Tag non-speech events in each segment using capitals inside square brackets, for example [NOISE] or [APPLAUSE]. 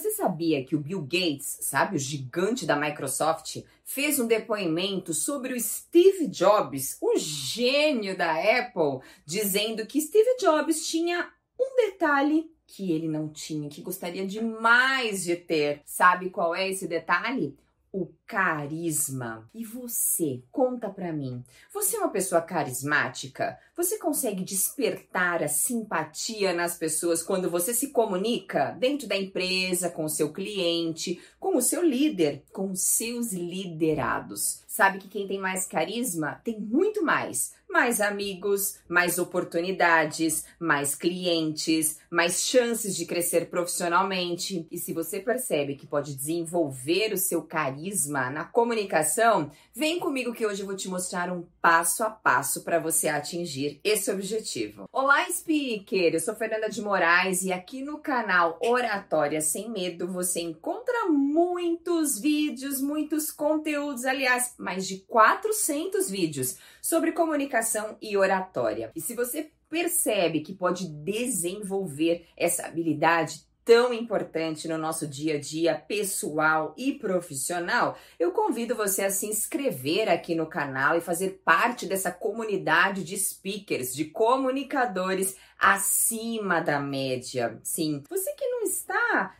Você sabia que o Bill Gates, sabe, o gigante da Microsoft, fez um depoimento sobre o Steve Jobs, o gênio da Apple, dizendo que Steve Jobs tinha um detalhe que ele não tinha, que gostaria demais de ter. Sabe qual é esse detalhe? O carisma. E você, conta pra mim. Você é uma pessoa carismática? Você consegue despertar a simpatia nas pessoas quando você se comunica dentro da empresa, com o seu cliente, com o seu líder, com os seus liderados? Sabe que quem tem mais carisma tem muito mais mais amigos, mais oportunidades, mais clientes, mais chances de crescer profissionalmente. E se você percebe que pode desenvolver o seu carisma na comunicação, vem comigo que hoje eu vou te mostrar um passo a passo para você atingir esse objetivo. Olá, speaker! Eu sou Fernanda de Moraes e aqui no canal Oratória Sem Medo você encontra muitos vídeos, muitos conteúdos, aliás, mais de 400 vídeos sobre comunicação e oratória. E se você percebe que pode desenvolver essa habilidade tão importante no nosso dia a dia pessoal e profissional, eu convido você a se inscrever aqui no canal e fazer parte dessa comunidade de speakers, de comunicadores acima da média. Sim, você que não está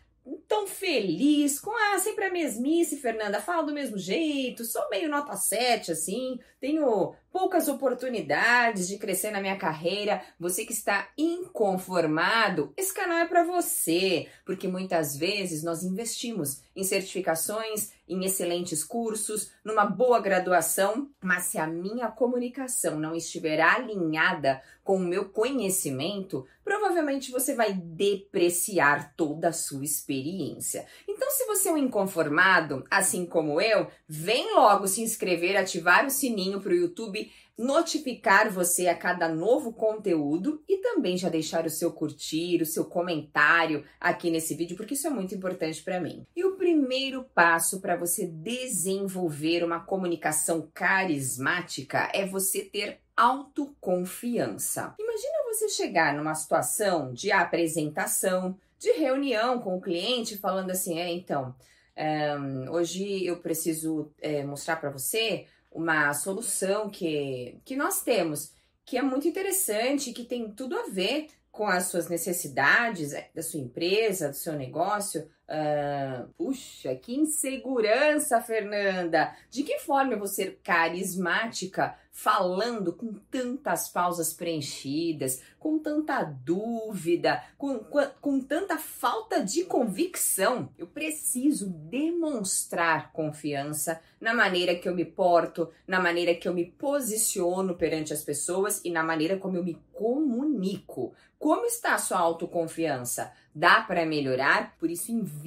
tão feliz com ah, sempre a mesmice, Fernanda, falo do mesmo jeito, sou meio nota 7 assim, tenho poucas oportunidades de crescer na minha carreira. Você que está inconformado, esse canal é para você, porque muitas vezes nós investimos em certificações, em excelentes cursos, numa boa graduação, mas se a minha comunicação não estiver alinhada com o meu conhecimento, provavelmente você vai depreciar toda a sua experiência. Então, se você é um inconformado, assim como eu, vem logo se inscrever, ativar o sininho para o YouTube notificar você a cada novo conteúdo e também já deixar o seu curtir, o seu comentário aqui nesse vídeo, porque isso é muito importante para mim. E o primeiro passo para você desenvolver uma comunicação carismática é você ter autoconfiança. Imagina você chegar numa situação de apresentação, de reunião com o cliente, falando assim: é, então, um, hoje eu preciso é, mostrar para você uma solução que, que nós temos, que é muito interessante, que tem tudo a ver com as suas necessidades é, da sua empresa, do seu negócio. Uh, puxa, que insegurança, Fernanda! De que forma eu vou ser carismática falando com tantas pausas preenchidas, com tanta dúvida, com, com, com, tanta falta de convicção. Eu preciso demonstrar confiança na maneira que eu me porto, na maneira que eu me posiciono perante as pessoas e na maneira como eu me comunico. Como está a sua autoconfiança? Dá para melhorar? Por isso, invista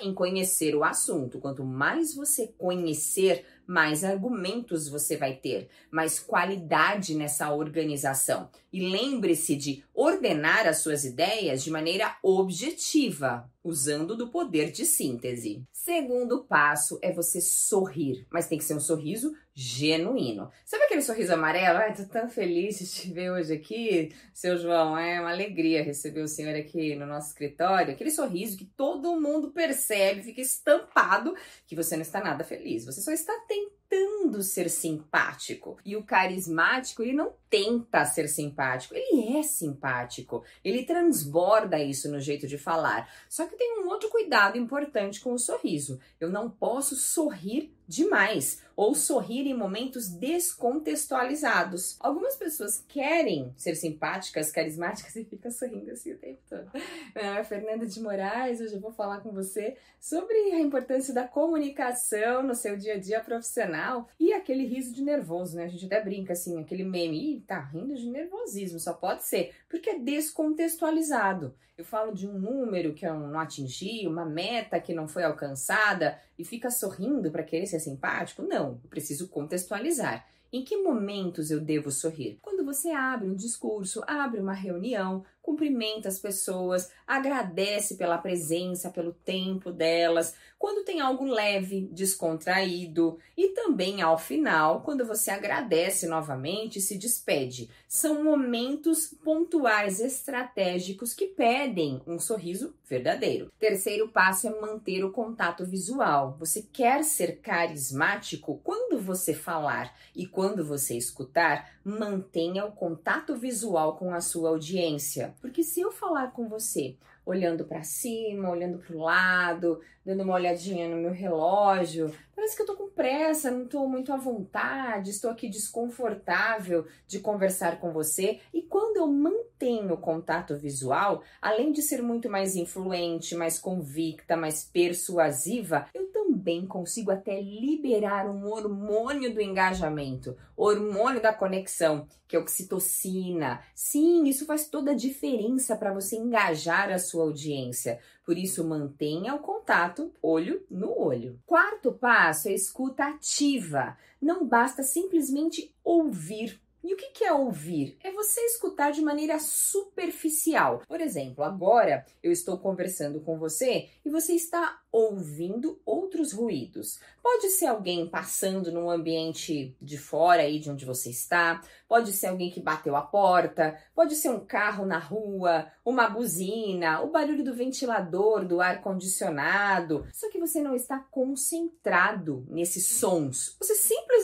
em conhecer o assunto. Quanto mais você conhecer, mais argumentos você vai ter, mais qualidade nessa organização. E lembre-se de ordenar as suas ideias de maneira objetiva, usando do poder de síntese. Segundo passo é você sorrir, mas tem que ser um sorriso genuíno. Sabe aquele sorriso amarelo? Ai, tô tão feliz de te ver hoje aqui, seu João. É uma alegria receber o senhor aqui no nosso escritório. Aquele sorriso que todo mundo percebe, fica estampado que você não está nada feliz. Você só está tentando ser simpático. E o carismático, ele não tenta ser simpático, ele é simpático. Ele transborda isso no jeito de falar. Só que tem um outro cuidado importante com o sorriso. Eu não posso sorrir demais ou sorrir em momentos descontextualizados. Algumas pessoas querem ser simpáticas, carismáticas [LAUGHS] e ficam sorrindo assim o tempo todo. Meu nome é Fernanda de Moraes, hoje eu vou falar com você sobre a importância da comunicação no seu dia a dia profissional e aquele riso de nervoso, né? A gente até brinca assim, aquele meme, Ih, tá rindo de nervosismo, só pode ser, porque é descontextualizado. Eu falo de um número que eu não atingi, uma meta que não foi alcançada e fica sorrindo para querer ser simpático? Não, eu preciso contextualizar. Em que momentos eu devo sorrir? Quando você abre um discurso, abre uma reunião, cumprimenta as pessoas, agradece pela presença, pelo tempo delas, quando tem algo leve, descontraído e também ao final, quando você agradece novamente e se despede. São momentos pontuais estratégicos que pedem um sorriso verdadeiro. Terceiro passo é manter o contato visual. Você quer ser carismático quando você falar e quando você escutar, mantenha o contato visual com a sua audiência. Porque se eu falar com você olhando para cima, olhando para o lado, dando uma olhadinha no meu relógio. Parece que eu tô com pressa, não tô muito à vontade, estou aqui desconfortável de conversar com você. E quando eu mantenho o contato visual, além de ser muito mais influente, mais convicta, mais persuasiva, eu também consigo até liberar um hormônio do engajamento, hormônio da conexão, que é oxitocina. Sim, isso faz toda a diferença para você engajar a sua audiência. Por isso, mantenha o contato olho no olho. Quarto passo é escuta ativa. Não basta simplesmente ouvir e o que é ouvir? É você escutar de maneira superficial. Por exemplo, agora eu estou conversando com você e você está ouvindo outros ruídos. Pode ser alguém passando num ambiente de fora aí de onde você está, pode ser alguém que bateu a porta, pode ser um carro na rua, uma buzina, o barulho do ventilador, do ar condicionado. Só que você não está concentrado nesses sons. Você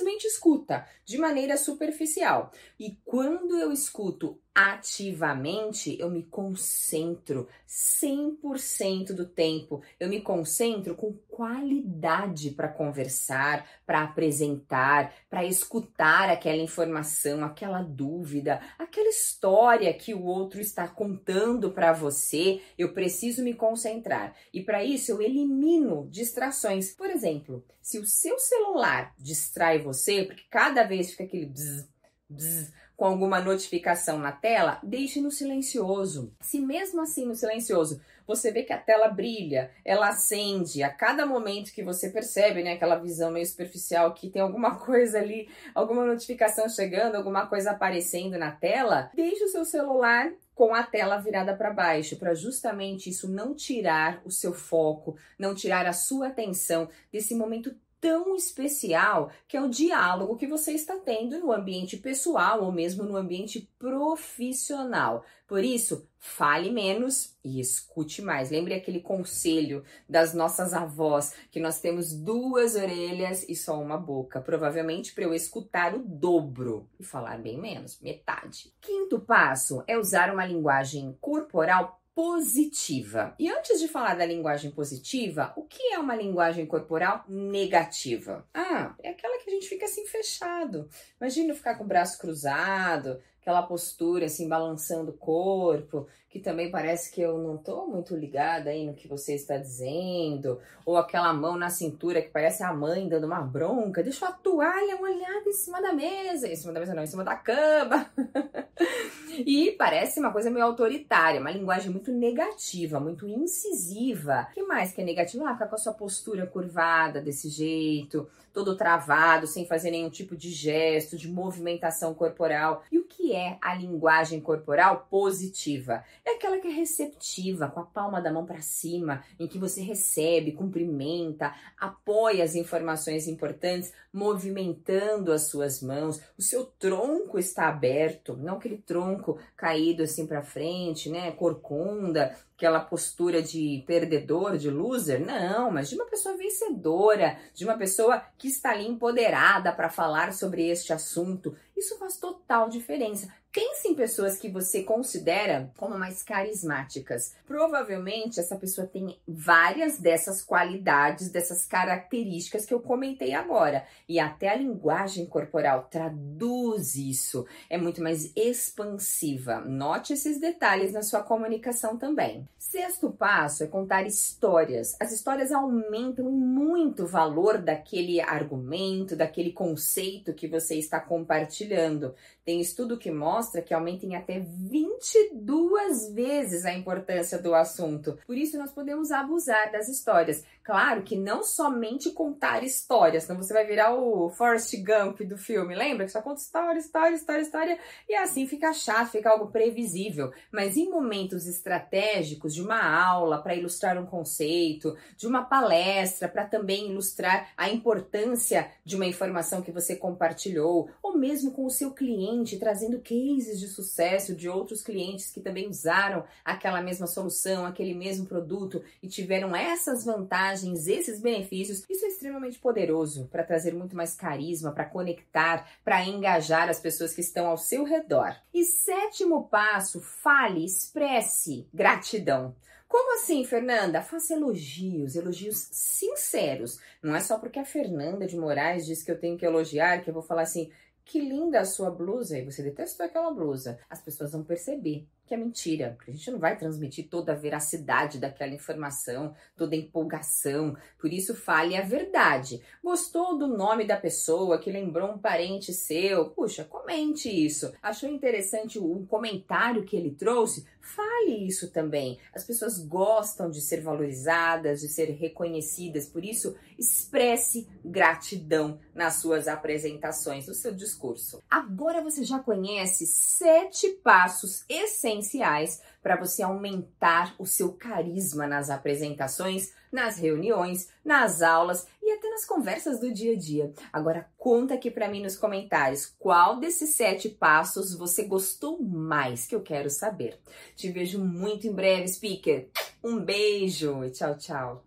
simplesmente escuta de maneira superficial. E quando eu escuto ativamente, eu me concentro 100% do tempo. Eu me concentro com qualidade para conversar, para apresentar, para escutar aquela informação, aquela dúvida, aquela história que o outro está contando para você. Eu preciso me concentrar. E para isso eu elimino distrações. Por exemplo, se o seu celular distrai você, porque cada vez fica aquele bzz, bzz, com alguma notificação na tela, deixe no silencioso. Se mesmo assim no silencioso você vê que a tela brilha, ela acende a cada momento que você percebe, né, aquela visão meio superficial que tem alguma [LAUGHS] coisa ali, alguma notificação chegando, alguma coisa aparecendo na tela, deixe o seu celular com a tela virada para baixo, para justamente isso não tirar o seu foco, não tirar a sua atenção desse momento tão especial que é o diálogo que você está tendo no ambiente pessoal ou mesmo no ambiente profissional. Por isso, fale menos e escute mais. Lembre aquele conselho das nossas avós que nós temos duas orelhas e só uma boca, provavelmente para eu escutar o dobro e falar bem menos, metade. Quinto passo é usar uma linguagem corporal positiva. E antes de falar da linguagem positiva, o que é uma linguagem corporal negativa? Ah, é aquela que a gente fica assim fechado. Imagina ficar com o braço cruzado, aquela postura assim balançando o corpo, que também parece que eu não tô muito ligada aí no que você está dizendo, ou aquela mão na cintura que parece a mãe dando uma bronca, deixa a toalha molhada em cima da mesa, em cima da mesa não, em cima da cama. [LAUGHS] e parece uma coisa meio autoritária, uma linguagem muito negativa, muito incisiva. O que mais que é negativo? Ah, ficar com a sua postura curvada desse jeito, todo travado, sem fazer nenhum tipo de gesto, de movimentação corporal. E o que é a linguagem corporal positiva? É que é receptiva, com a palma da mão para cima, em que você recebe, cumprimenta, apoia as informações importantes, movimentando as suas mãos. O seu tronco está aberto, não aquele tronco caído assim para frente, né, corcunda, aquela postura de perdedor, de loser, não, mas de uma pessoa vencedora, de uma pessoa que está ali empoderada para falar sobre este assunto. Isso faz total diferença. Pense em pessoas que você considera como mais carismáticas. Provavelmente essa pessoa tem várias dessas qualidades, dessas características que eu comentei agora. E até a linguagem corporal traduz isso. É muito mais expansiva. Note esses detalhes na sua comunicação também. Sexto passo é contar histórias. As histórias aumentam muito o valor daquele argumento, daquele conceito que você está compartilhando. Tem estudo que mostra mostra que aumenta em até 22 vezes a importância do assunto. Por isso, nós podemos abusar das histórias. Claro que não somente contar histórias, senão você vai virar o Forrest Gump do filme, lembra? Que só conta história, história, história, história, e assim fica chato, fica algo previsível. Mas em momentos estratégicos de uma aula para ilustrar um conceito, de uma palestra para também ilustrar a importância de uma informação que você compartilhou, ou mesmo com o seu cliente, trazendo cases de sucesso de outros clientes que também usaram aquela mesma solução, aquele mesmo produto e tiveram essas vantagens, esses benefícios. Isso é extremamente poderoso para trazer muito mais carisma, para conectar, para engajar as pessoas que estão ao seu redor. E sétimo passo, fale, expresse gratidão. Como assim, Fernanda? Faça elogios, elogios sinceros. Não é só porque a Fernanda de Moraes diz que eu tenho que elogiar que eu vou falar assim: que linda a sua blusa, e você detestou aquela blusa. As pessoas vão perceber que é mentira, porque a gente não vai transmitir toda a veracidade daquela informação, toda a empolgação. Por isso, fale a verdade. Gostou do nome da pessoa que lembrou um parente seu? Puxa, comente isso. Achou interessante o comentário que ele trouxe? Fale isso também. As pessoas gostam de ser valorizadas, de ser reconhecidas, por isso, expresse gratidão nas suas apresentações, no seu discurso. Agora você já conhece sete passos essenciais para você aumentar o seu carisma nas apresentações, nas reuniões, nas aulas e até nas conversas do dia a dia. Agora conta aqui para mim nos comentários qual desses sete passos você gostou mais, que eu quero saber. Te vejo muito em breve, speaker. Um beijo e tchau, tchau.